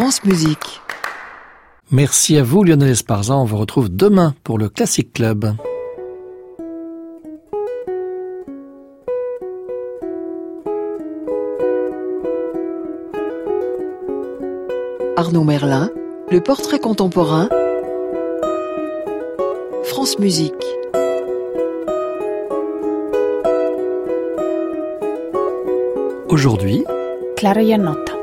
France Musique. Merci à vous Lionel Esparza, on vous retrouve demain pour le Classic Club. Arnaud Merlin, le portrait contemporain, France Musique. Aujourd'hui, Clara Iannotta.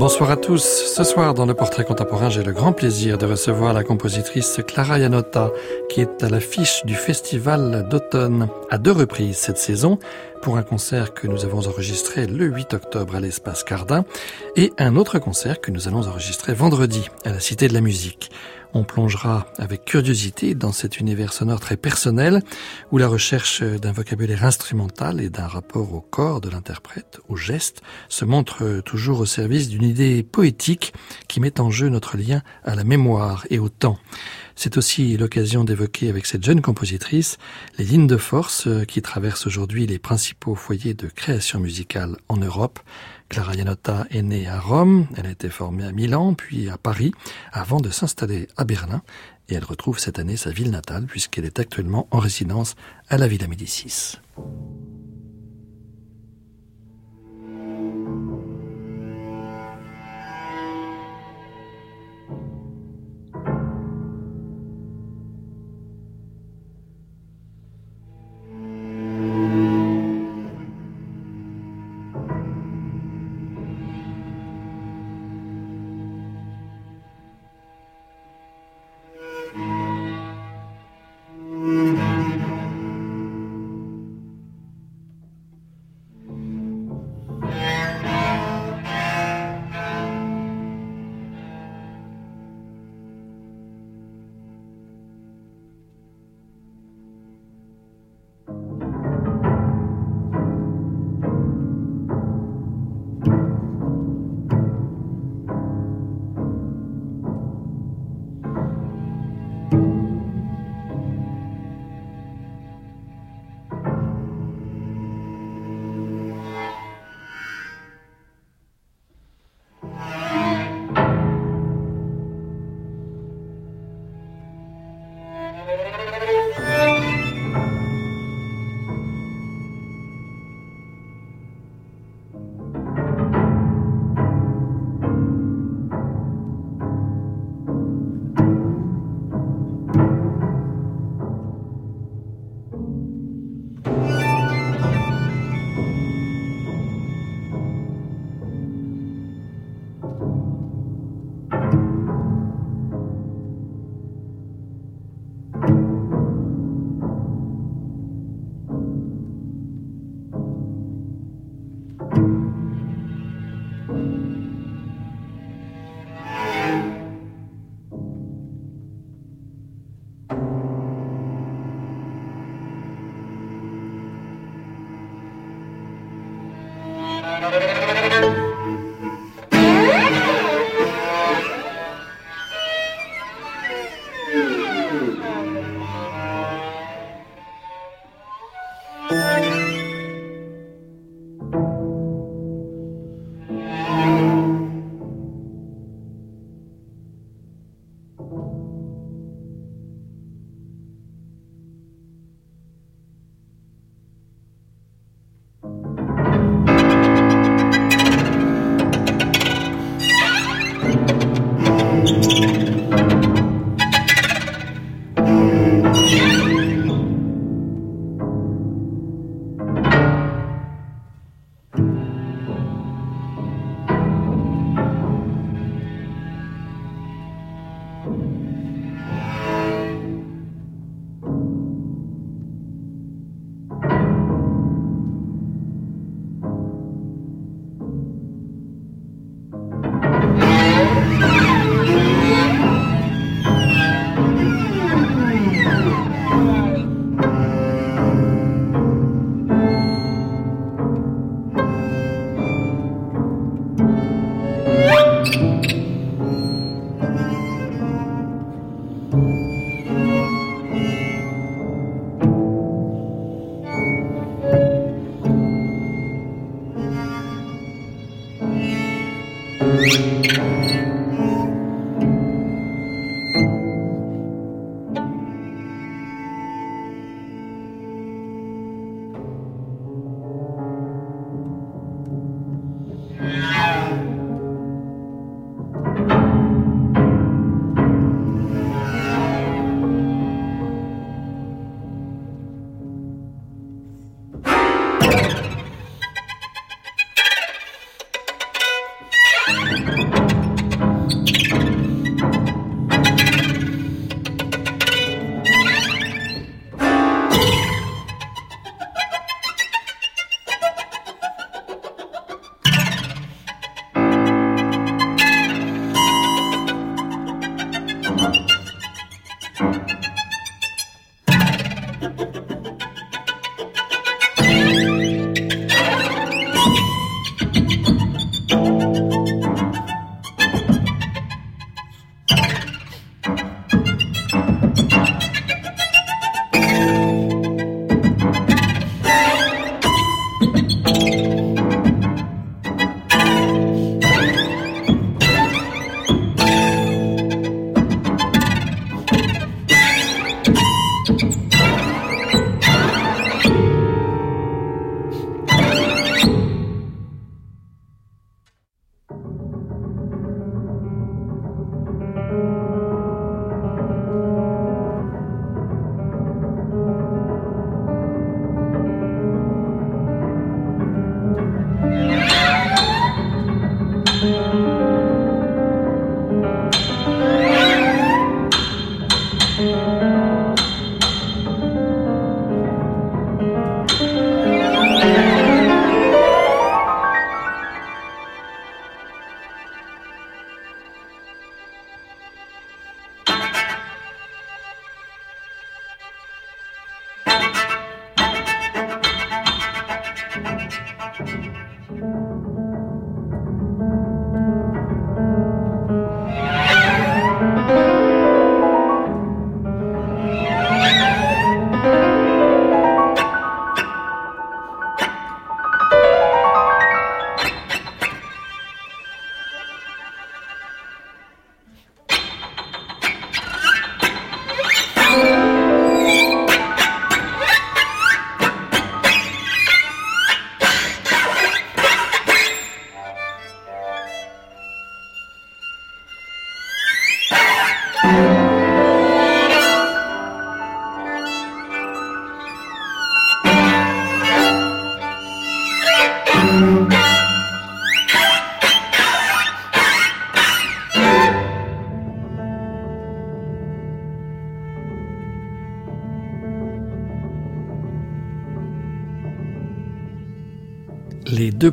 Bonsoir à tous. Ce soir, dans le portrait contemporain, j'ai le grand plaisir de recevoir la compositrice Clara Iannotta, qui est à l'affiche du festival d'automne à deux reprises cette saison, pour un concert que nous avons enregistré le 8 octobre à l'espace Cardin, et un autre concert que nous allons enregistrer vendredi à la Cité de la Musique. On plongera avec curiosité dans cet univers sonore très personnel où la recherche d'un vocabulaire instrumental et d'un rapport au corps de l'interprète, au geste, se montre toujours au service d'une idée poétique qui met en jeu notre lien à la mémoire et au temps. C'est aussi l'occasion d'évoquer avec cette jeune compositrice les lignes de force qui traversent aujourd'hui les principaux foyers de création musicale en Europe, Clara Iannotta est née à Rome, elle a été formée à Milan, puis à Paris, avant de s'installer à Berlin, et elle retrouve cette année sa ville natale, puisqu'elle est actuellement en résidence à la Villa Médicis.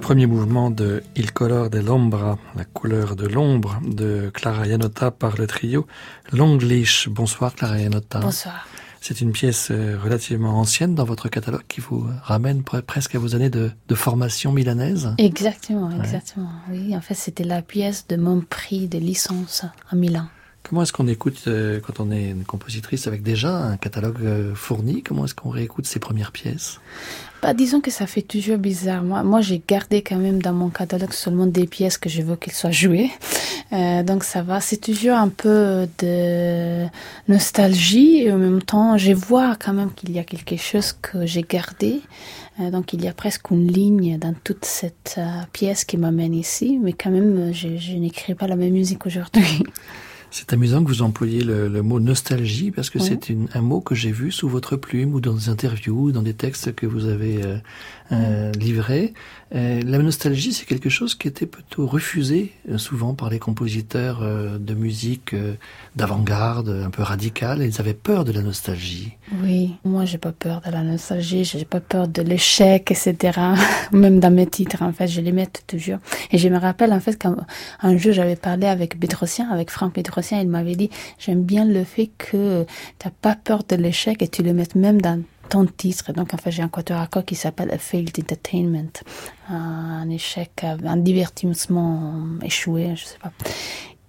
Premiers mouvements de Il color dell'ombra, la couleur de l'ombre, de Clara Yanota par le trio Longlish. Bonsoir Clara Yanota. Bonsoir. C'est une pièce euh, relativement ancienne dans votre catalogue qui vous ramène presque à vos années de, formation milanaise. Exactement, exactement. Oui, en fait, c'était la pièce de mon prix de licence à Milan. Comment est-ce qu'on écoute euh, quand on est une compositrice avec déjà un catalogue euh, fourni Comment est-ce qu'on réécoute ses premières pièces? Bah, Disons que ça fait toujours bizarre. Moi, j'ai gardé quand même dans mon catalogue seulement des pièces que je veux qu'elles soient jouées. Euh, donc ça va. C'est toujours un peu de nostalgie et en même temps, je vois quand même qu'il y a quelque chose que j'ai gardé. donc il y a presque une ligne dans toute cette pièce qui m'amène ici, mais quand même, je n'écris pas la même musique aujourd'hui. C'est amusant que vous employiez le, mot nostalgie parce que c'est un mot que j'ai vu sous votre plume ou dans des interviews, dans des textes que vous avez euh, euh, livrés. Euh, la nostalgie, c'est quelque chose qui était plutôt refusé souvent par les compositeurs de musique d'avant-garde, un peu radicale. Ils avaient peur de la nostalgie. Oui, moi j'ai pas peur de la nostalgie, j'ai pas peur de l'échec, etc. Même dans mes titres, en fait, je les mets toujours. Et je me rappelle en fait qu'un jour j'avais parlé avec avec Franck Bétrosien il m'avait dit, j'aime bien le fait que tu n'as pas peur de l'échec et tu le mets même dans ton titre. Donc, en fait, j'ai un quatuor à qui s'appelle A Failed Entertainment. Un échec, un divertissement échoué, je sais pas.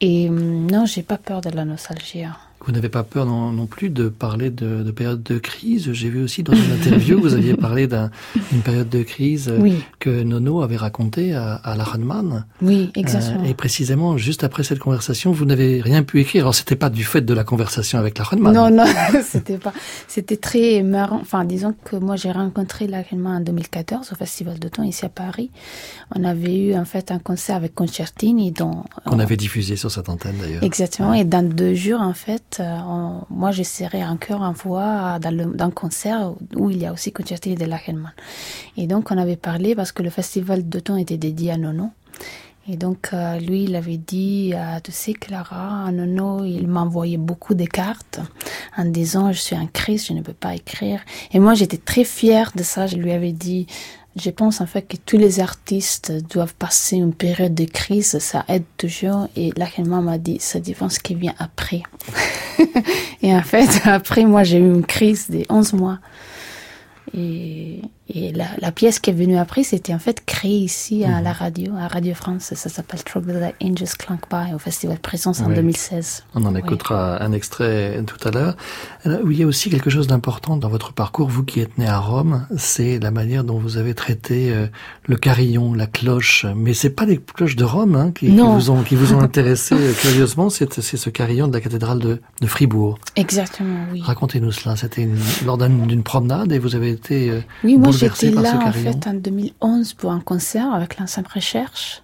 Et hum, non, j'ai pas peur de la nostalgie. Hein. Vous n'avez pas peur non, plus de parler de, de période de crise? J'ai vu aussi dans une interview, vous aviez parlé d'une période de crise que Nono avait racontée à, à la Rahman. Oui, exactement. Euh, et précisément, juste après cette conversation, vous n'avez rien pu écrire. Alors, c'était pas du fait de la conversation avec la Rahman. Non, non, c'était pas. C'était très marrant. Enfin, disons que moi, j'ai rencontré la Rahman en 2014 au Festival d'automne ici à Paris. On avait eu en fait un concert avec Concertini, dont qu'on avait diffusé sur cette antenne d'ailleurs. Exactement. Et dans deux jours, en fait euh, moi, je serai encore en voix dans, le, dans concert où il y a aussi Concerti de Lachenmann. Et donc, on avait parlé parce que le festival d'automne était dédié à Nono. Et donc, euh, lui, il avait dit, euh, tu sais, Clara, Nono, il m'envoyait beaucoup de cartes en disant, je suis en crise, je ne peux pas écrire. Et moi, j'étais très fière de ça. Je lui avais dit, je pense en fait que tous les artistes doivent passer une période de crise, ça aide toujours. Et là, m'a dit, ça dépend ce qui vient après. et en fait, après, moi, j'ai eu une crise de 11 mois. Et, et la, la, pièce qui est venue après, c'était en fait créée ici à mhm. la radio, à Radio France. Ça s'appelle Trouble That Angels Clank By au Festival Présence en 2016. On en écoutera un extrait tout à l'heure. Il y a aussi quelque chose d'important dans votre parcours, vous qui êtes né à Rome, c'est la manière dont vous avez traité euh, le carillon, la cloche. Mais c'est pas les cloches de Rome hein, qui, qui, vous ont, qui vous ont intéressé euh, curieusement, c'est ce carillon de la cathédrale de, de Fribourg. Exactement, oui. Racontez-nous cela. C'était lors d'une promenade et vous avez été euh, oui, moi j'étais là en fait en 2011 pour un concert avec l'ensemble recherche.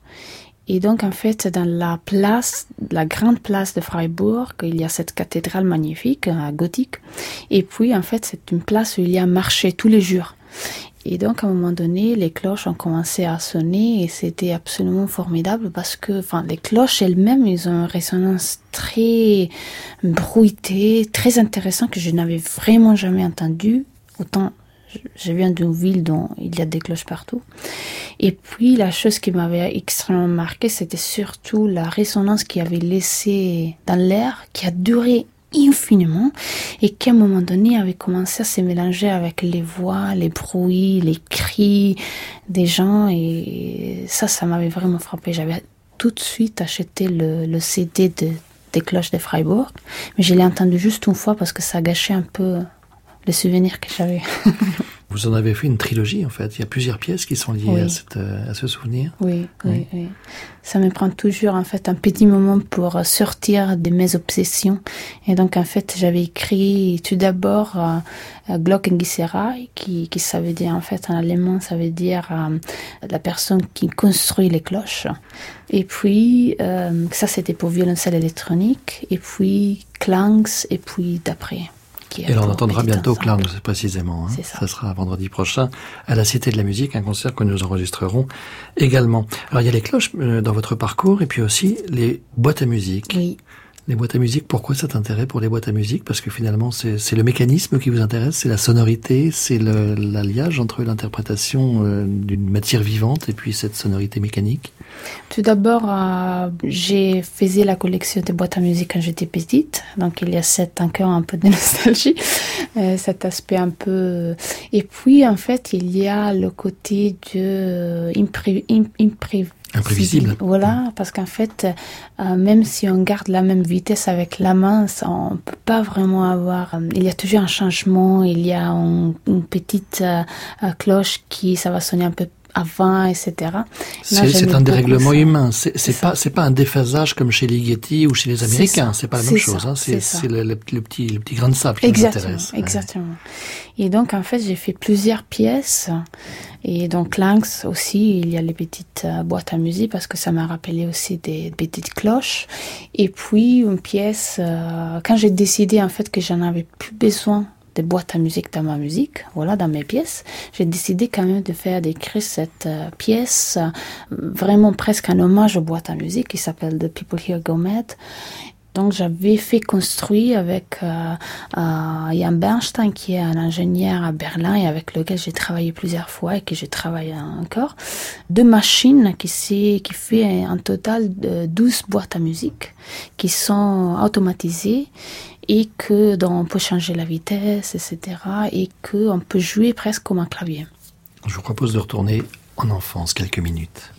Et donc en fait dans la place, la grande place de Freiburg, il y a cette cathédrale magnifique, euh, gothique. Et puis en fait c'est une place où il y a un marché tous les jours. Et donc, à un moment donné, les cloches ont commencé à sonner et c'était absolument formidable parce que, enfin, les cloches elles-mêmes, ils ont une résonance très bruitée, très intéressante que je n'avais vraiment jamais entendue. Autant je viens d'une ville dont il y a des cloches partout. Et puis la chose qui m'avait extrêmement marqué, c'était surtout la résonance qui avait laissé dans l'air, qui a duré infiniment et qui à un moment donné avait commencé à se mélanger avec les voix, les bruits, les cris des gens et ça, ça m'avait vraiment frappé. J'avais tout de suite acheté le, CD de, des cloches de Freiburg, mais je l'ai entendu juste une fois parce que ça gâchait un peu les souvenirs que j'avais. Vous en avez fait une trilogie en fait. Il y a plusieurs pièces qui sont liées à, cette, euh, à, ce souvenir. Oui, oui, oui, Ça me prend toujours en fait un petit moment pour sortir de mes obsessions. Et donc en fait j'avais écrit tout d'abord euh, Glockengisserei, qui, qui ça veut dire en fait en allemand ça veut dire euh, la personne qui construit les cloches. Et puis euh, ça c'était pour violoncelle électronique. Et puis Clangs et puis d'après. Et on entendra bientôt Clowns, précisément. Hein. Ça. sera vendredi prochain à la Cité de la Musique, un concert que nous enregistrerons également. Alors il y a les cloches euh, dans votre parcours et puis aussi les boîtes à musique. Oui. Les boîtes à musique, pourquoi cet intérêt pour les boîtes à musique? Parce que finalement, c'est le mécanisme qui vous intéresse, c'est la sonorité, c'est l'alliage entre l'interprétation euh, d'une matière vivante et puis cette sonorité mécanique. Tout d'abord, euh, j'ai fait la collection des boîtes à musique quand j'étais petite, donc il y a cet encore un peu de nostalgie, euh, cet aspect un peu... Et puis, en fait, il y a le côté de imprévu Imprévisible. Voilà, parce qu'en fait, euh, même si on garde la même vitesse avec la main, ça, on peut pas vraiment avoir. Euh, il y a toujours un changement. Il y a une petite euh, cloche qui, ça va sonner un peu avant, etc. C'est un dérèglement humain. C'est pas c'est pas un déphasage comme chez Ligeti ou chez les Américains. C'est pas la même chose. Hein. C'est le, le, petit le petit grain de sable qui exactement, nous intéresse. Exactement. Et donc en fait j'ai fait plusieurs pièces. Et donc Lynx aussi, il y a les petites euh, boîtes à musique parce que ça m'a rappelé aussi des petites cloches. Et puis une pièce, euh, quand j'ai décidé en fait que j'en avais plus besoin des boîtes à musique dans ma musique, voilà, dans mes pièces. J'ai décidé quand même de faire d'écrire cette euh, pièce, euh, vraiment presque un hommage aux boîtes à musique qui s'appelle The People Here Go Mad. Donc j'avais fait construire avec euh, euh, Jan Bernstein qui est un ingénieur à Berlin et avec lequel j'ai travaillé plusieurs fois et que je travaille encore, deux machines qui, qui fait un total de 12 boîtes à musique qui sont automatisées et que donc, on peut changer la vitesse, etc. et qu'on peut jouer presque comme un clavier. Je vous propose de retourner en enfance quelques minutes.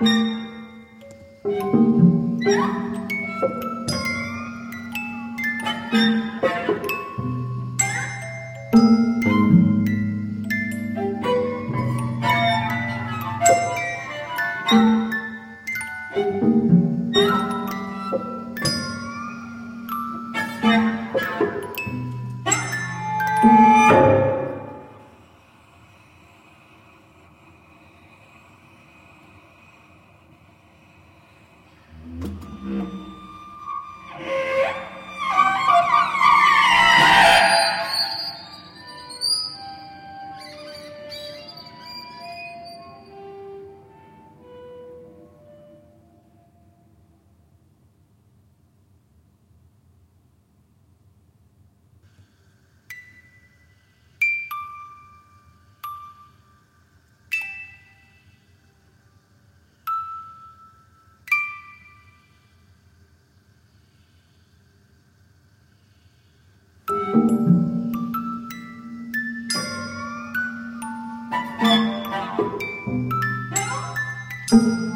Thank you. Música The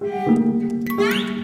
Música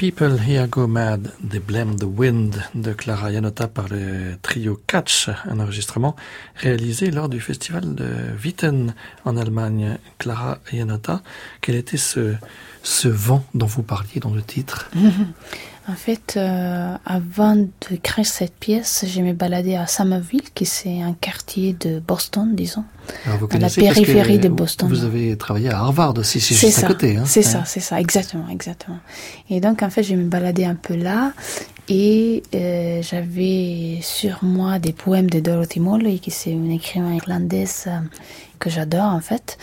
People Here Go Mad, They Blame the Wind de Clara Janota par le trio Catch, un enregistrement réalisé lors du festival de Witten en Allemagne. Clara Janota, quel était ce, ce vent dont vous parliez dans le titre En fait, euh, avant de créer cette pièce, j'ai me baladé à Somerville, qui c'est un quartier de Boston, disons, Alors vous à la périphérie de Boston. Vous avez travaillé à Harvard aussi, c'est C'est juste ça, à côté. Hein. c'est Ouais. ça, c'est ça, exactement, exactement. Et donc en fait, je me baladais un peu là et euh, j'avais sur moi des poèmes de Dorothy Morley, qui c'est une écrivain irlandaise euh, que j'adore en fait.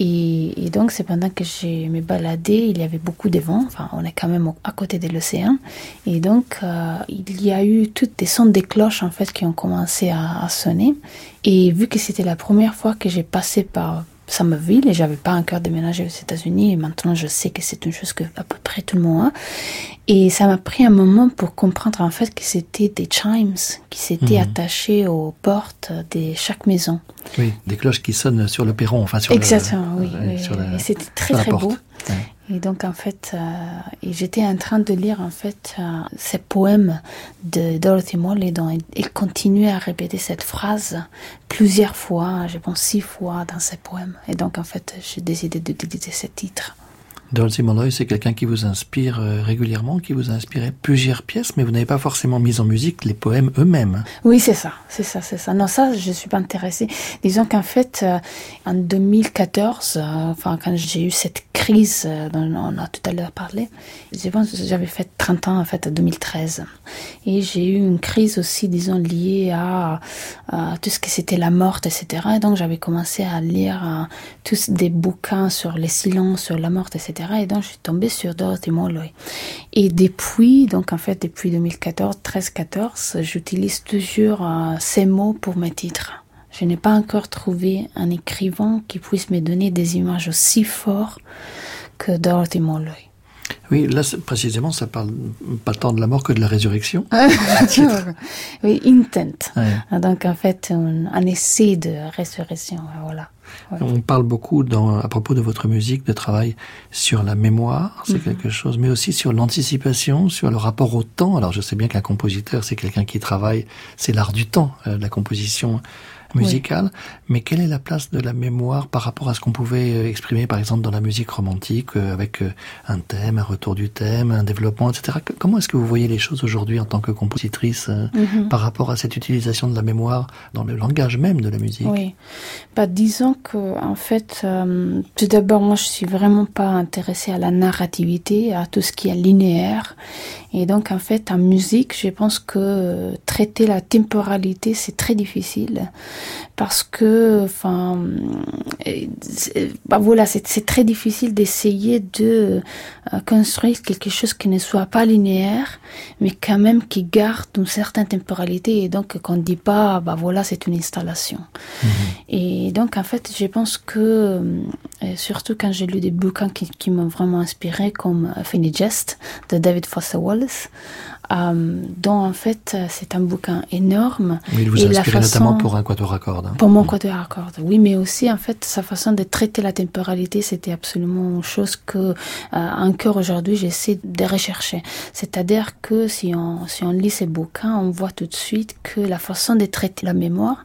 Et, donc c'est pendant que je me baladais, il y avait beaucoup de vent, enfin on est quand même à côté de l'océan. Et donc euh, il y a eu toutes des sons des cloches en fait qui ont commencé à, à sonner. Et vu que c'était la première fois que j'ai passé par Somerville et j'avais pas encore déménagé aux États-Unis et maintenant je sais que c'est une chose que à peu près tout le monde a et ça m'a pris un moment pour comprendre en fait que c'était des chimes qui s'étaient Mhm. attachés aux portes de chaque maison. Oui, des cloches qui sonnent sur le perron, enfin sur Exactement, le, oui. ouais, oui. sur la- et c'était très très beau. Et donc en fait, euh, et j'étais en train de lire en fait euh, ces poèmes de Dorothy Morley dont elle, elle continuait à répéter cette phrase plusieurs fois, je pense six fois dans ses poèmes. Et donc en fait, j'ai décidé d'utiliser ce titre. Dorothy Molloy, c'est quelqu'un qui vous inspire euh, régulièrement, qui vous a inspiré plusieurs pièces, mais vous n'avez pas forcément mis en musique les poèmes eux-mêmes. Oui, c'est ça, c'est ça, c'est ça. Non, ça, je suis pas intéressée. Disons qu'en fait, euh, en 2014, euh, enfin, quand j'ai eu cette crise dont on a tout à l'heure parlé, j'avais fait 30 ans, en fait, en 2013. Et j'ai eu une crise aussi, disons, liée à, tout ce que c'était la mort, etc. Et donc, j'avais commencé à lire tous des bouquins sur les silences, sur la mort, etc. Et donc, je suis tombée sur Dorothy Molloy. Et depuis, donc en fait, depuis 2014, 13-14, j'utilise toujours euh, ces mots pour mes titres. Je n'ai pas encore trouvé un écrivain qui puisse me donner des images aussi fortes que Dorothy Molloy. Oui, là, précisément, ça parle pas tant de la mort que de la résurrection. oui, intent. Ouais. Donc en fait, un, un essai de résurrection, voilà. Ouais. On parle beaucoup dans, à propos de votre musique de travail sur la mémoire, c'est Mhm. quelque chose, mais aussi sur l'anticipation, sur le rapport au temps. Alors je sais bien qu'un compositeur, c'est quelqu'un qui travaille, c'est l'art du temps, euh, la composition musicale, mais quelle est la place de la mémoire par rapport à ce qu'on pouvait euh, exprimer par exemple dans la musique romantique euh, avec euh, un thème, un retour du thème, un développement, etc. Comment est-ce que vous voyez les choses aujourd'hui en tant que compositrice Mhm. par rapport à cette utilisation de la mémoire dans le langage même de la musique? Oui. Bah, disons que, en fait, euh, tout d'abord, moi, je suis vraiment pas intéressée à la narrativité, à tout ce qui est linéaire. Et donc, en fait, en musique, je pense que traiter la temporalité, c'est très difficile. Parce que, enfin, c'est- bah, voilà, c'est très difficile d'essayer de euh, construire quelque chose qui ne soit pas linéaire, mais quand même qui garde une certaine temporalité et donc qu'on ne dit pas, bah voilà, c'est une installation. Et donc, en fait, je pense que, euh, surtout quand j'ai lu des bouquins qui, qui m'ont vraiment inspiré, comme Funny Jest de David Foster Wallace, euh, dont en fait c'est un bouquin énorme. Oui, il vous a inspiré notamment pour un quatuor à cordes. Hein. Pour mon quatuor à cordes, oui, mais aussi en fait sa façon de traiter la temporalité, c'était absolument une chose que euh, encore aujourd'hui j'essaie de rechercher. C'est-à-dire que si on, si on lit ces bouquins, on voit tout de suite que la façon de traiter la mémoire,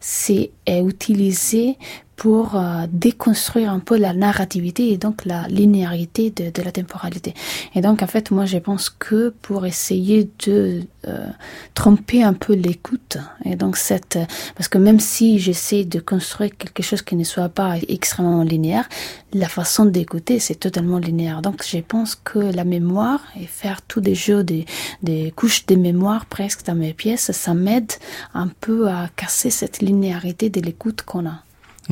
c'est utiliser pour euh, déconstruire un peu la narrativité et donc la linéarité de, de, la temporalité. Et donc en fait, moi je pense que pour essayer de euh, tromper un peu l'écoute, et donc cette, parce que même si j'essaie de construire quelque chose qui ne soit pas extrêmement linéaire, la façon d'écouter c'est totalement linéaire. Donc je pense que la mémoire et faire tous des jeux des, des couches de mémoire presque dans mes pièces, ça m'aide un peu à casser cette linéarité de l'écoute qu'on a.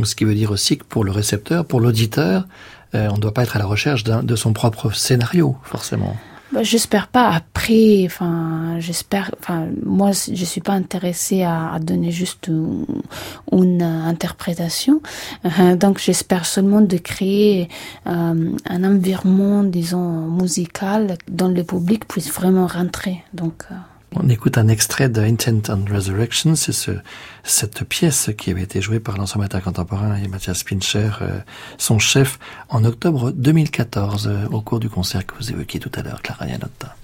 Ce qui veut dire aussi que pour le récepteur, pour l'auditeur, euh, on ne doit pas être à la recherche de son propre scénario, forcément. Bah, j'espère pas. Après, enfin, j'espère. Enfin, moi, je suis pas intéressée à, donner juste une, interprétation. Euh, donc, j'espère seulement de créer euh, un environnement, disons, musical, dont le public puisse vraiment rentrer. Donc. On écoute un extrait de Intent and Resurrection, c'est ce, cette pièce qui avait été jouée par l'ensemble contemporain et Mathias Pincher, euh, son chef, en octobre 2014, euh, au cours du concert que vous évoquiez tout à l'heure, Clara Yanotta.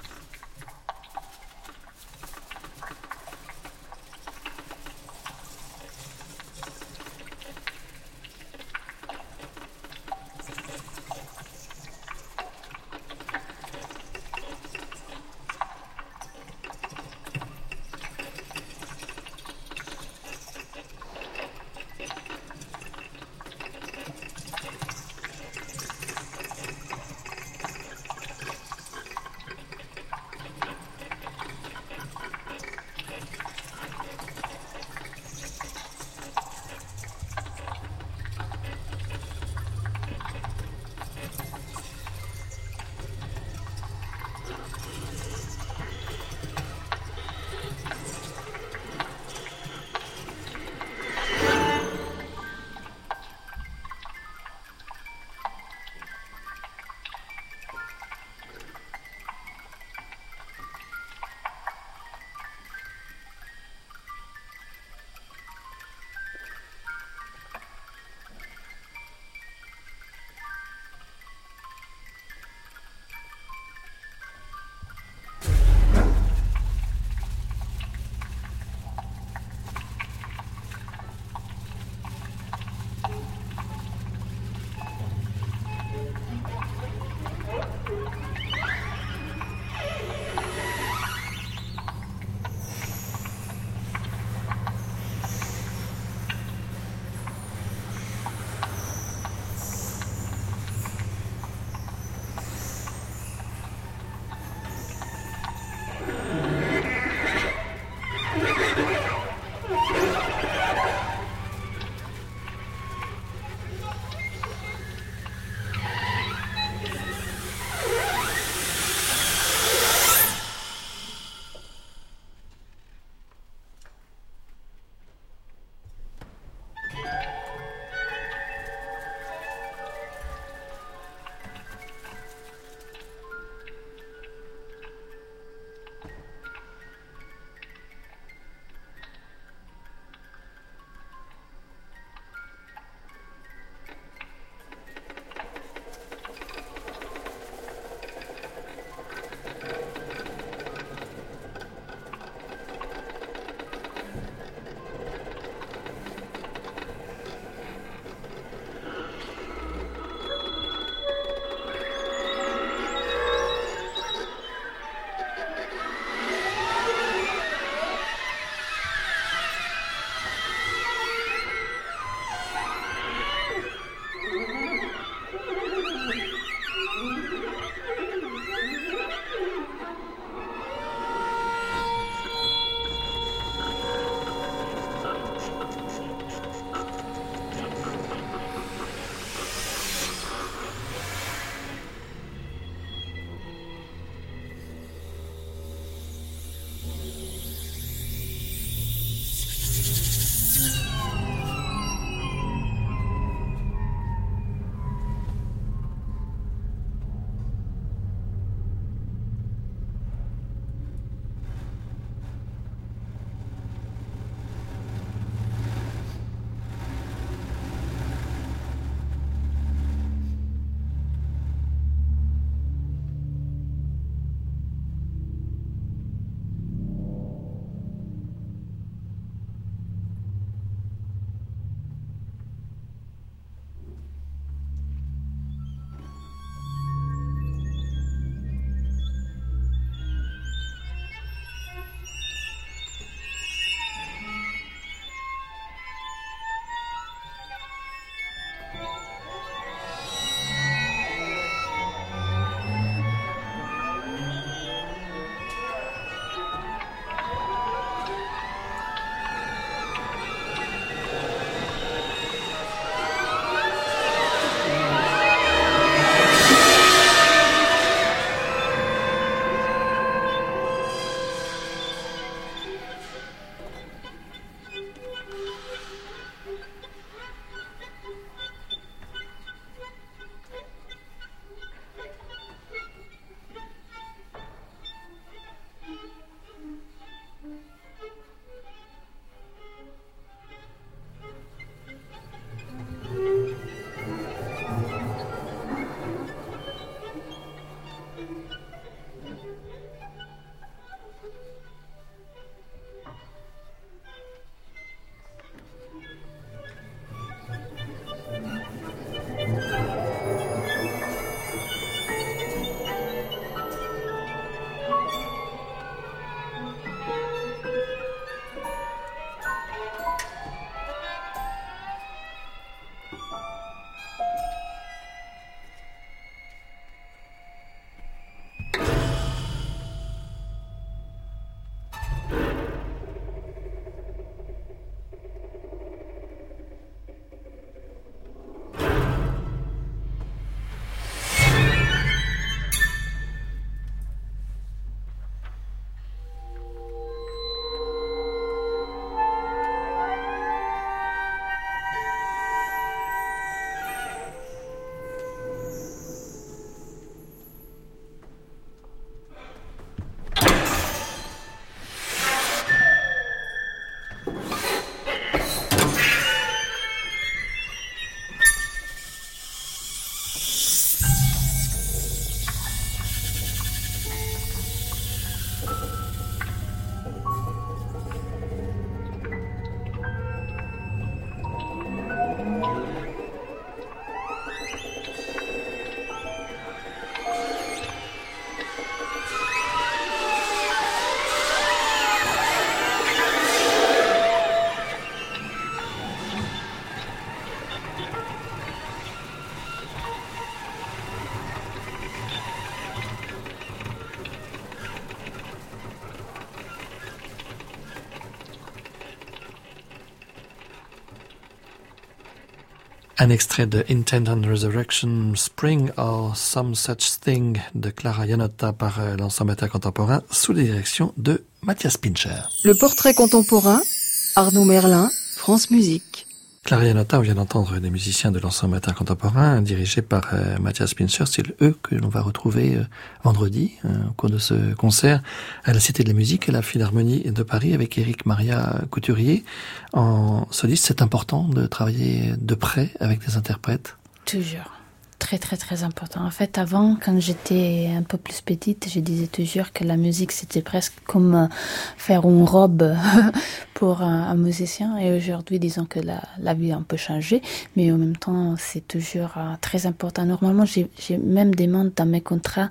Un extrait de Intent on Resurrection, Spring or Some Such Thing de Clara Yanotta par euh, l'ensemble contemporain sous la direction de Mathias Pincher. Le portrait contemporain, Arnaud Merlin, France Musique. Clara Nota, on vient d'entendre des musiciens de l'ensemble matin contemporain dirigés par euh, Mathias Pincher. C'est eux que l'on va retrouver euh, vendredi euh, au cours de ce concert à la Cité de la Musique et la Philharmonie de Paris avec Eric Maria Couturier. En soliste, c'est important de travailler de près avec des interprètes Toujours très très très important. En fait, avant, quand j'étais un peu plus petite, je disais toujours que la musique c'était presque comme euh, faire une robe pour un, musicien. Et aujourd'hui, disons que la, vie a un peu changé, mais en même temps, c'est toujours euh, très important. Normalement, j'ai même demandé dans mes contrats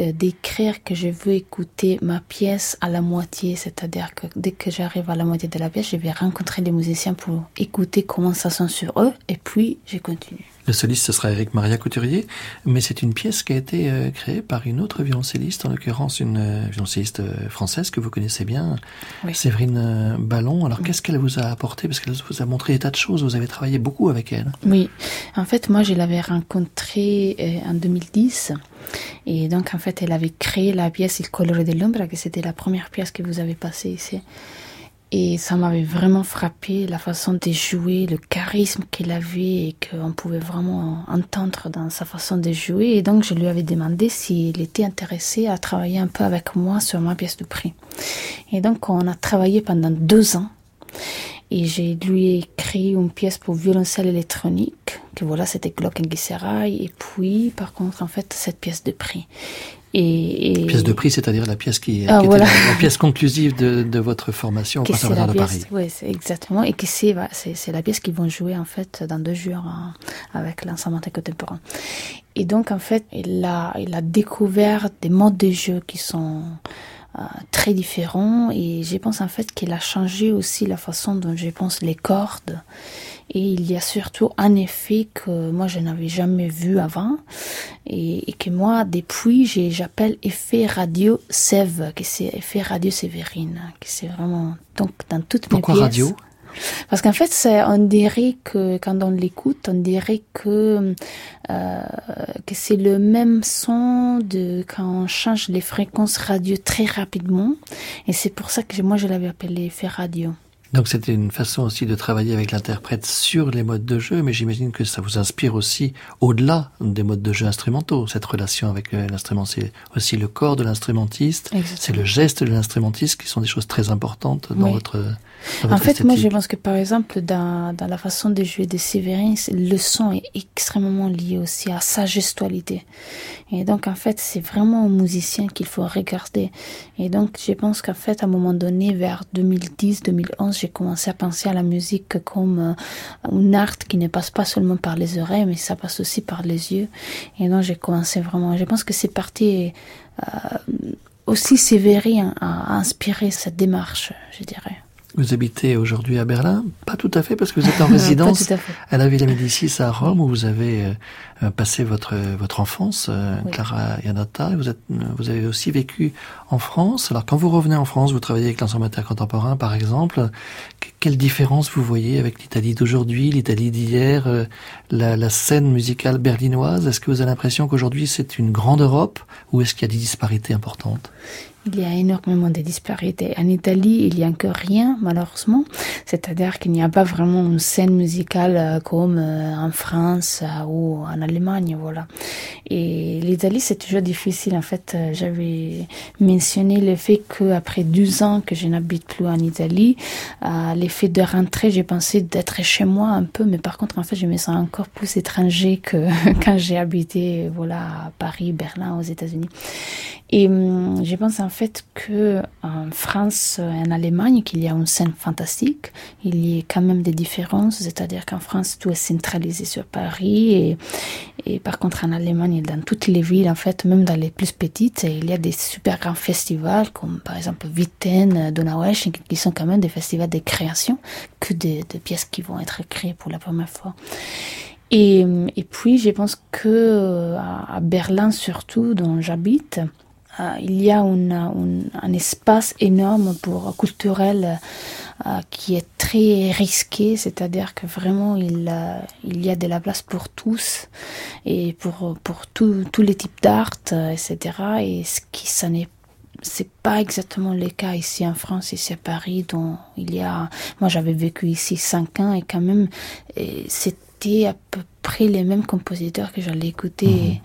euh, d'écrire que je veux écouter ma pièce à la moitié, c'est-à-dire que dès que j'arrive à la moitié de la pièce, je vais rencontrer les musiciens pour écouter comment ça sent sur eux, et puis je continue. Le soliste, ce sera Eric Maria Couturier, mais c'est une pièce qui a été euh, créée par une autre violoncelliste, en l'occurrence une euh, violoncelliste euh, française que vous connaissez bien, Séverine Ballon. Alors qu'est-ce qu'elle vous a apporté? Parce qu'elle vous a montré des tas de choses, vous avez travaillé beaucoup avec elle. Oui, en fait, moi je l'avais rencontrée en 2010. Et donc, en fait, elle avait créé la pièce Il colore de l'ombre, que c'était la première pièce que vous avez passée ici. Et ça m'avait vraiment frappé la façon de jouer, le charisme qu'il avait et qu'on pouvait vraiment entendre dans sa façon de jouer. Et donc je lui avais demandé s'il était intéressé à travailler un peu avec moi sur ma pièce de prix. Et donc on a travaillé pendant deux ans. Et j'ai lui écrit une pièce pour violoncelle électronique, que voilà, c'était Glockengisserei. Et puis, par contre, en fait, cette pièce de prix. Et, Pièce de prix, c'est-à-dire la pièce qui, ah, était la, pièce conclusive de, de votre formation au Conservatoire de Paris. Oui, exactement. Et que c'est c'est la pièce qu'ils vont jouer en fait dans deux jours hein, avec l'ensemble contemporain. Et donc en fait, il a, il a découvert des modes de jeu qui sont euh, très différents et je pense en fait qu'il a changé aussi la façon dont je pense les cordes et il y a surtout un effet que moi je n'avais jamais vu avant et, que moi depuis j'appelle effet radio Sève, que c'est effet radio Sévérine, que c'est vraiment donc dans toutes mes Pourquoi radio? Parce qu'en fait, on dirait que quand on l'écoute, on dirait que euh, que c'est le même son de quand on change les fréquences radio très rapidement. Et c'est pour ça que moi je l'avais appelé effet radio. Donc c'était une façon aussi de travailler avec l'interprète sur les modes de jeu, mais j'imagine que ça vous inspire aussi au-delà des modes de jeu instrumentaux. Cette relation avec euh, l'instrument, c'est aussi le corps de l'instrumentiste, c'est le geste de l'instrumentiste qui sont des choses très importantes dans votre en fait, moi, je pense que par exemple, dans, dans la façon de jouer de Séverine, le son est extrêmement lié aussi à sa gestualité. Et donc, en fait, c'est vraiment au musicien qu'il faut regarder. Et donc, je pense qu'en fait, à un moment donné, vers 2010-2011, j'ai commencé à penser à la musique comme euh, une art qui ne passe pas seulement par les oreilles, mais ça passe aussi par les yeux. Et donc, j'ai commencé vraiment. Je pense que c'est parti. Euh, aussi Séverine a inspiré cette démarche, je dirais. Vous habitez aujourd'hui à Berlin? Pas tout à fait, parce que vous êtes en résidence à, la Villa Médicis à Rome, où vous avez euh, passé votre votre enfance, euh, Clara Yanata. Vous, êtes, vous avez aussi vécu en France. Alors, quand vous revenez en France, vous travaillez avec l'ensemble contemporain, par exemple. Quelle différence vous voyez avec l'Italie d'aujourd'hui, l'Italie d'hier, euh, la, la scène musicale berlinoise? Est-ce que vous avez l'impression qu'aujourd'hui c'est une grande Europe, ou est-ce qu'il y a des disparités importantes? Il y a énormément de disparités. En Italie, il n'y a encore rien, malheureusement. C'est-à-dire qu'il n'y a pas vraiment une scène musicale euh, comme euh, en France euh, ou en Allemagne, voilà. Et l'Italie, c'est toujours difficile. En fait, j'avais mentionné le fait qu'après 12 ans que je n'habite plus en Italie, l'effet de rentrer, j'ai pensé d'être chez moi un peu, mais par contre, en fait, je me sens encore plus étranger que quand j'ai habité, voilà, à Paris, Berlin, aux États-Unis. Et hum, je pense en fait que en France et en Allemagne, qu'il y a une scène fantastique, il y a quand même des différences, c'est-à-dire qu'en France, tout est centralisé sur Paris et, et par contre en Allemagne, dans toutes les villes, en fait, même dans les plus petites, il y a des super grands festivals comme par exemple Witten, Donaueschingen, qui sont quand même des festivals de création, que des, des pièces qui vont être créées pour la première fois. Et, et puis, je pense que à Berlin surtout, dont j'habite, euh, il y a un espace énorme pour culturel euh, qui est très risqué, c'est-à-dire que vraiment il, il y a de la place pour tous et pour, pour tous les types d'art, etc. Et ce qui, ça n'est c'est pas exactement le cas ici en France, ici à Paris, dont il y a, moi j'avais vécu ici cinq ans et quand même, c'était à peu près les mêmes compositeurs que j'allais écouter. Mhm.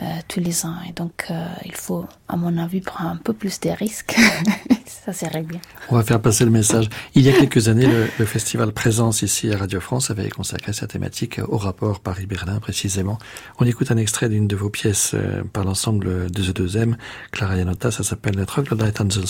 Euh, tous les ans. Et donc, euh, il faut, à mon avis, prendre un peu plus de risques. ça serait bien. On va faire passer le message. Il y a quelques années, le, festival Présence ici à Radio France avait consacré sa thématique au rapport Paris-Berlin précisément. On écoute un extrait d'une de vos pièces euh, par l'ensemble de The 2M, Clara Janota, ça s'appelle Le Troglodyte and the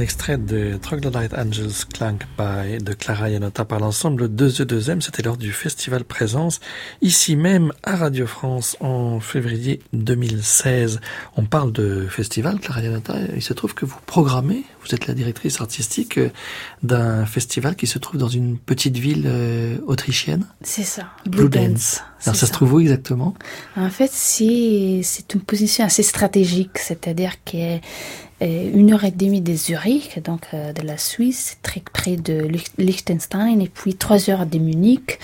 extrait de Troglodyte Angels Clank by de Clara Yanota par l'ensemble 2E2M. C'était lors du festival Présence, ici même à Radio France en février 2016. On parle de festival, Clara Yanota. Il se trouve que vous programmez, vous êtes la directrice artistique euh, d'un festival qui se trouve dans une petite ville euh, autrichienne. C'est ça, Blue, Dance. Alors ça, se trouve où exactement? En fait, c'est une position assez stratégique, c'est-à-dire que une heure et demie de Zurich, donc euh, de la Suisse, très près de Liechtenstein, et puis trois heures de Munich.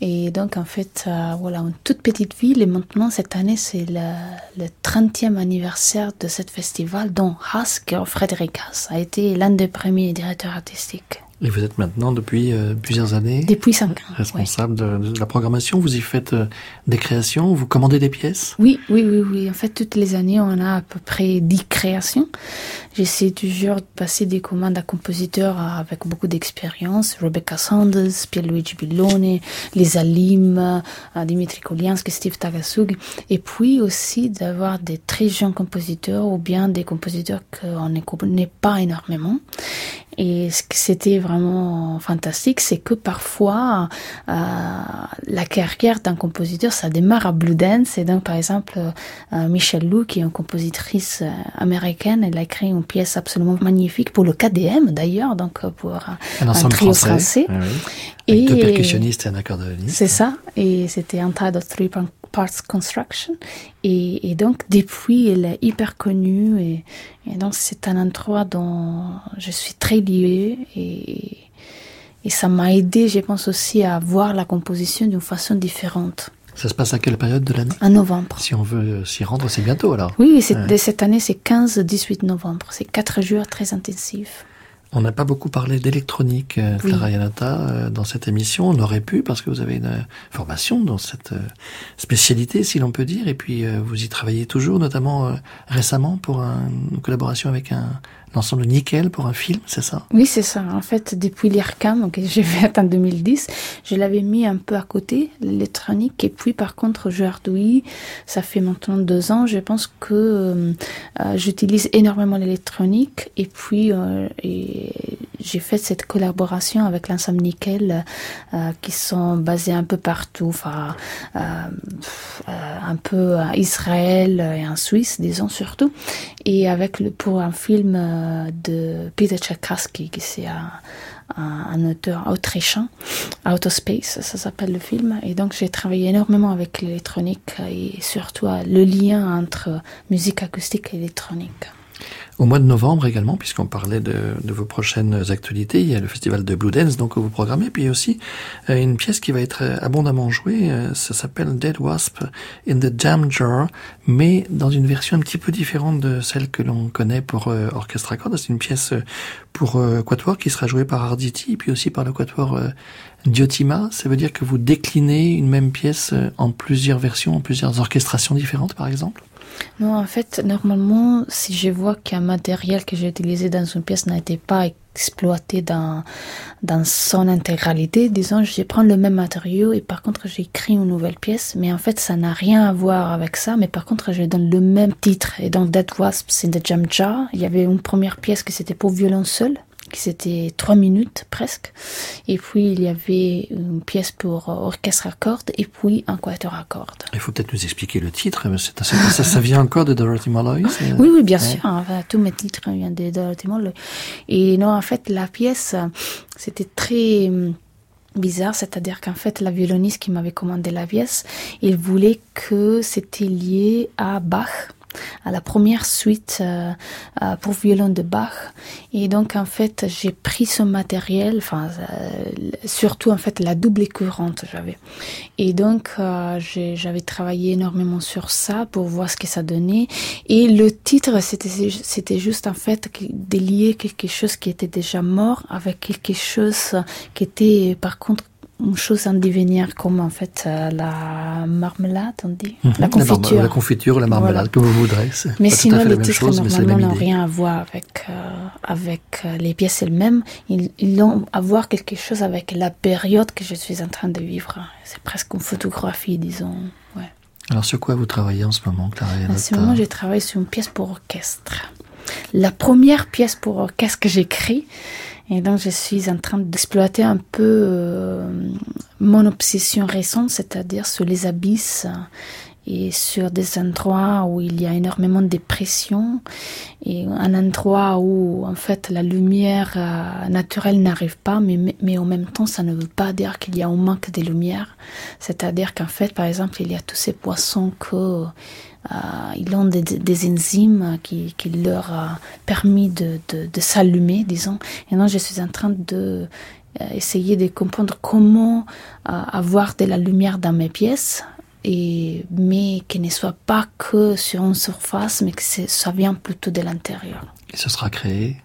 Et donc, en fait, euh, voilà, une toute petite ville. Et maintenant, cette année, c'est le, 30e anniversaire de ce festival, dont Haas, Frédéric Haas, a été l'un des premiers directeurs artistiques. Et vous êtes maintenant depuis euh, plusieurs années Depuis cinq ans. Responsable de, la programmation. Vous y faites euh, des créations, vous commandez des pièces Oui, oui, oui, oui. En fait, toutes les années, on a à peu près dix créations. J'essaie toujours de passer des commandes à compositeurs avec beaucoup d'expérience. Rebecca Sanders, Pierluigi Billone, Lisa Lim, euh, Dimitri Koliansky, Steve Tagasug. Et puis aussi d'avoir des très jeunes compositeurs ou bien des compositeurs qu'on ne connaît pas énormément. Et ce que c'était vraiment fantastique, c'est que parfois, euh, la carrière d'un compositeur, ça démarre à Blue Dance. Et donc, par exemple, euh, Michelle Lou, qui est une compositrice euh, américaine, elle a créé une pièce absolument magnifique pour le KDM, d'ailleurs, donc pour un, un trio français. Ah et deux percussionnistes et un accordéoniste. C'est ça. Et c'était un tas de three Parts Construction. Et, donc, depuis, elle est hyper connue. Et, donc, c'est un endroit dont je suis très liée. Et, et ça m'a aidé, je pense aussi, à voir la composition d'une façon différente. Ça se passe à quelle période de l'année? En novembre. Si on veut s'y rendre, c'est bientôt alors Oui, cette année, c'est 15-18 novembre. C'est quatre jours très intensifs. On n'a pas beaucoup parlé d'électronique, euh, Clara Yanata, euh, dans cette émission. On aurait pu, parce que vous avez une euh, formation dans cette spécialité, si l'on peut dire, et puis vous y travaillez toujours, notamment récemment pour une collaboration avec un, l'ensemble nickel pour un film, c'est ça? Oui, c'est ça. En fait, depuis l'IRCAM que j'ai fait en 2010, je l'avais mis un peu à côté, l'électronique. Et puis, par contre, je hardouille. Ça fait maintenant deux ans. Je pense que euh, euh, j'utilise énormément l'électronique. Et puis, euh, j'ai fait cette collaboration avec l'ensemble nickel qui sont basés un peu partout. Enfin, un peu à Israël et en Suisse, disons surtout. Et avec le, pour un film de Peter Tchaikovsky, qui c'est un, un, auteur autrichien, Space, ça s'appelle le film. Et donc j'ai travaillé énormément avec l'électronique et surtout le lien entre musique acoustique et électronique. Au mois de novembre également, puisqu'on parlait de, de, vos prochaines actualités, il y a le festival de Blue Dance donc que vous programmez, puis aussi euh, une pièce qui va être euh, abondamment jouée, euh, ça s'appelle Dead Wasp in the Jam Jar, mais dans une version un petit peu différente de celle que l'on connaît pour orchestre à cordes. C'est une pièce pour quatuor qui sera jouée par Arditi, puis aussi par le quatuor Diotima. Ça veut dire que vous déclinez une même pièce en plusieurs versions, en plusieurs orchestrations différentes, par exemple? Non, en fait, normalement, si je vois qu'un matériel que j'ai utilisé dans une pièce n'a été pas exploité dans, dans son intégralité, disons, je prends le même matériau et par contre, j'écris une nouvelle pièce, mais en fait, ça n'a rien à voir avec ça, mais par contre, je donne le même titre. Et dans Dead Wasps in the Jam Jar, il y avait une première pièce qui c'était pour violon seul, c'était trois minutes presque. Et puis il y avait une pièce pour orchestre à cordes et puis un quatuor à cordes. Il faut peut-être nous expliquer le titre. Ça, ça, vient encore de Dorothy Molloy Oui, oui, bien sûr. tous mes titres viennent de Dorothy Molloy. Et non, en fait, la pièce, c'était très hum, bizarre, c'est-à-dire qu'en fait, la violoniste qui m'avait commandé la pièce, il voulait que c'était lié à Bach à la première suite euh, euh, pour violon de Bach. Et donc, en fait, j'ai pris ce matériel, enfin, euh, surtout, en fait, la double courante j'avais. Et donc, j'avais travaillé énormément sur ça pour voir ce que ça donnait. Et le titre, c'était juste, en fait, de lier quelque chose qui était déjà mort avec quelque chose qui était, par contre, une chose en devenir comme en fait euh, la marmelade, on dit mhm. La confiture. La, confiture, la marmelade, comme vous voudrez. Mais sinon, les titres normalement n'ont rien à voir avec, euh, avec euh, les pièces elles-mêmes. Ils, ils, ont à voir quelque chose avec la période que je suis en train de vivre. C'est presque une photographie, disons. Ouais. Alors, sur quoi vous travaillez en ce moment, Clara En ce moment, je travaille sur une pièce pour orchestre. la première pièce pour orchestre que j'écris. Et donc, je suis en train d'exploiter un peu euh, mon obsession récente, c'est-à-dire sur les abysses et sur des endroits où il y a énormément de pression et un endroit où en fait la lumière euh, naturelle n'arrive pas mais, mais en même temps ça ne veut pas dire qu'il y a un manque de lumière. C'est-à-dire qu'en fait par exemple il y a tous ces poissons que ils ont des, des enzymes qui, qui, leur a permis de, de, de s'allumer disons et non je suis en train de euh, essayer de comprendre comment avoir de la lumière dans mes pièces et, mais qui ne soit pas que sur une surface, mais que ça vient plutôt de l'intérieur. Et ce sera créé?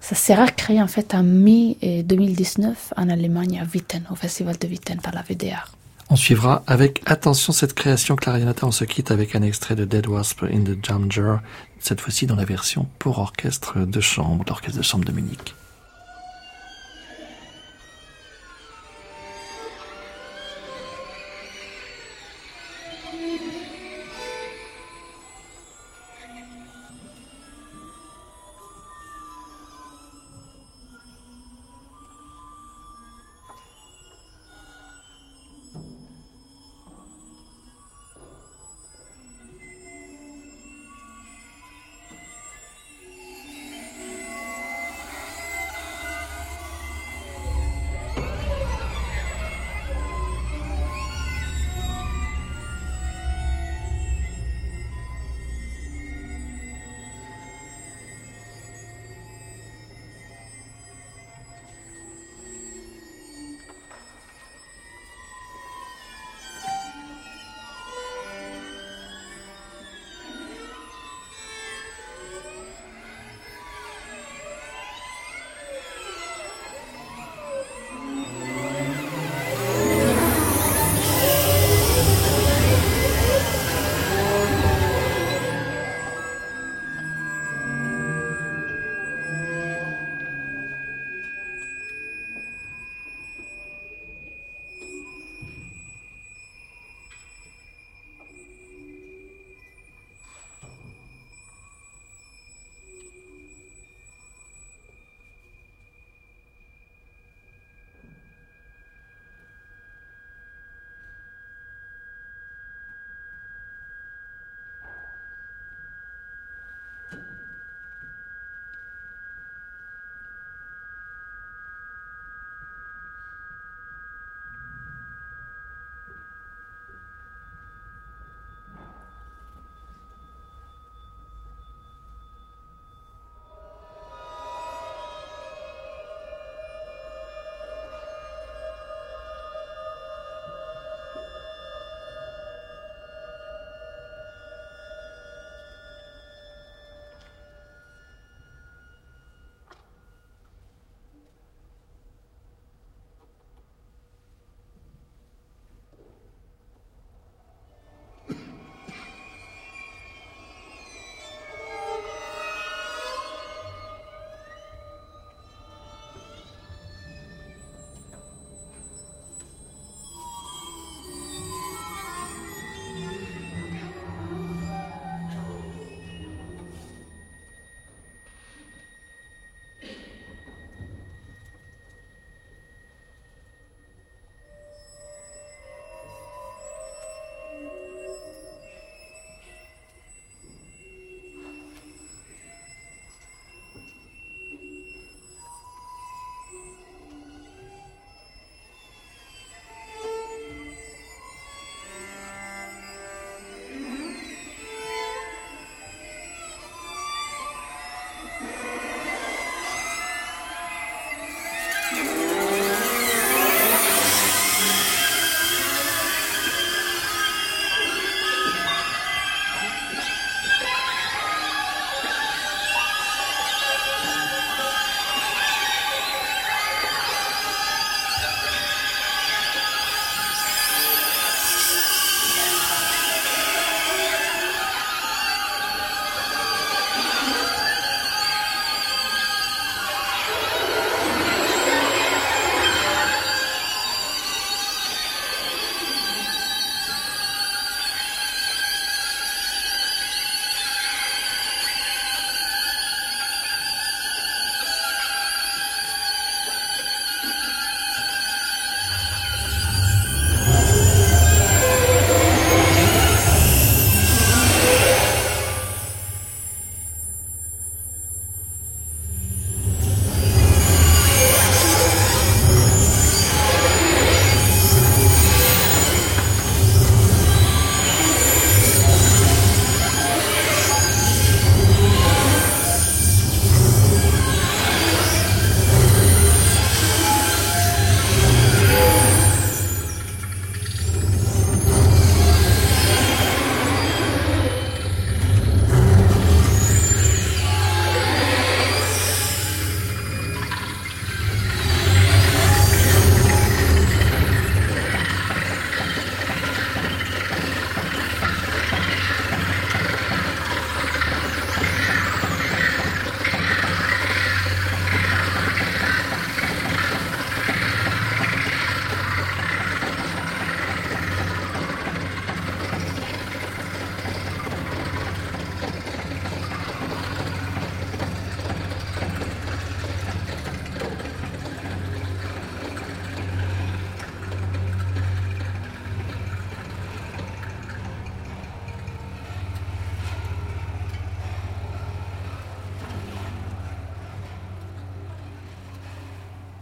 Ça sera créé en fait en mai 2019 en Allemagne, à Witten, au Festival de Witten par la VDR. On suivra avec attention cette création Clarinata. On se quitte avec un extrait de Dead Wasp in the Jamger, cette fois-ci dans la version pour orchestre de chambre, l'orchestre de chambre de Munich.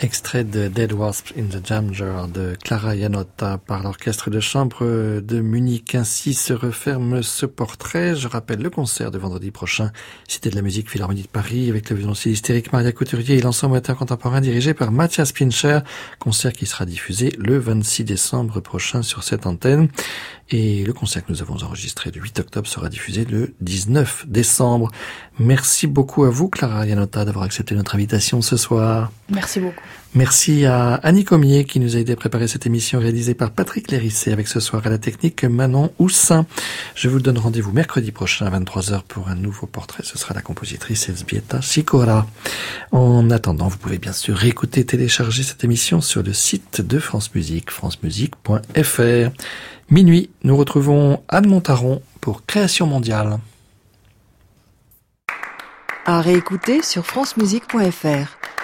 Extrait de Dead Wasp in the Danger de Clara Janotta par l'orchestre de chambre de Munich. Ainsi se referme ce portrait. Je rappelle le concert de vendredi prochain, Cité de la musique Philharmonie de Paris avec le violoncelle hystérique Maria Couturier et l'ensemble contemporain dirigé par Mathias Pincher. Concert qui sera diffusé le 26 décembre prochain sur cette antenne. Et le concert que nous avons enregistré le 8 octobre sera diffusé le 19 décembre. Merci beaucoup à vous, Clara Yanotta, d'avoir accepté notre invitation ce soir. Merci beaucoup. Merci à Annie Comier qui nous a aidé à préparer cette émission réalisée par Patrick Lérissé avec ce soir à la technique Manon Houssin. Je vous donne rendez-vous mercredi prochain à 23h pour un nouveau portrait. Ce sera la compositrice Elsbieta Sikora. En attendant, vous pouvez bien sûr réécouter, télécharger cette émission sur le site de France Musique, francemusique.fr. Minuit, nous retrouvons Anne Montaron pour Création mondiale. À réécouter sur francemusique.fr.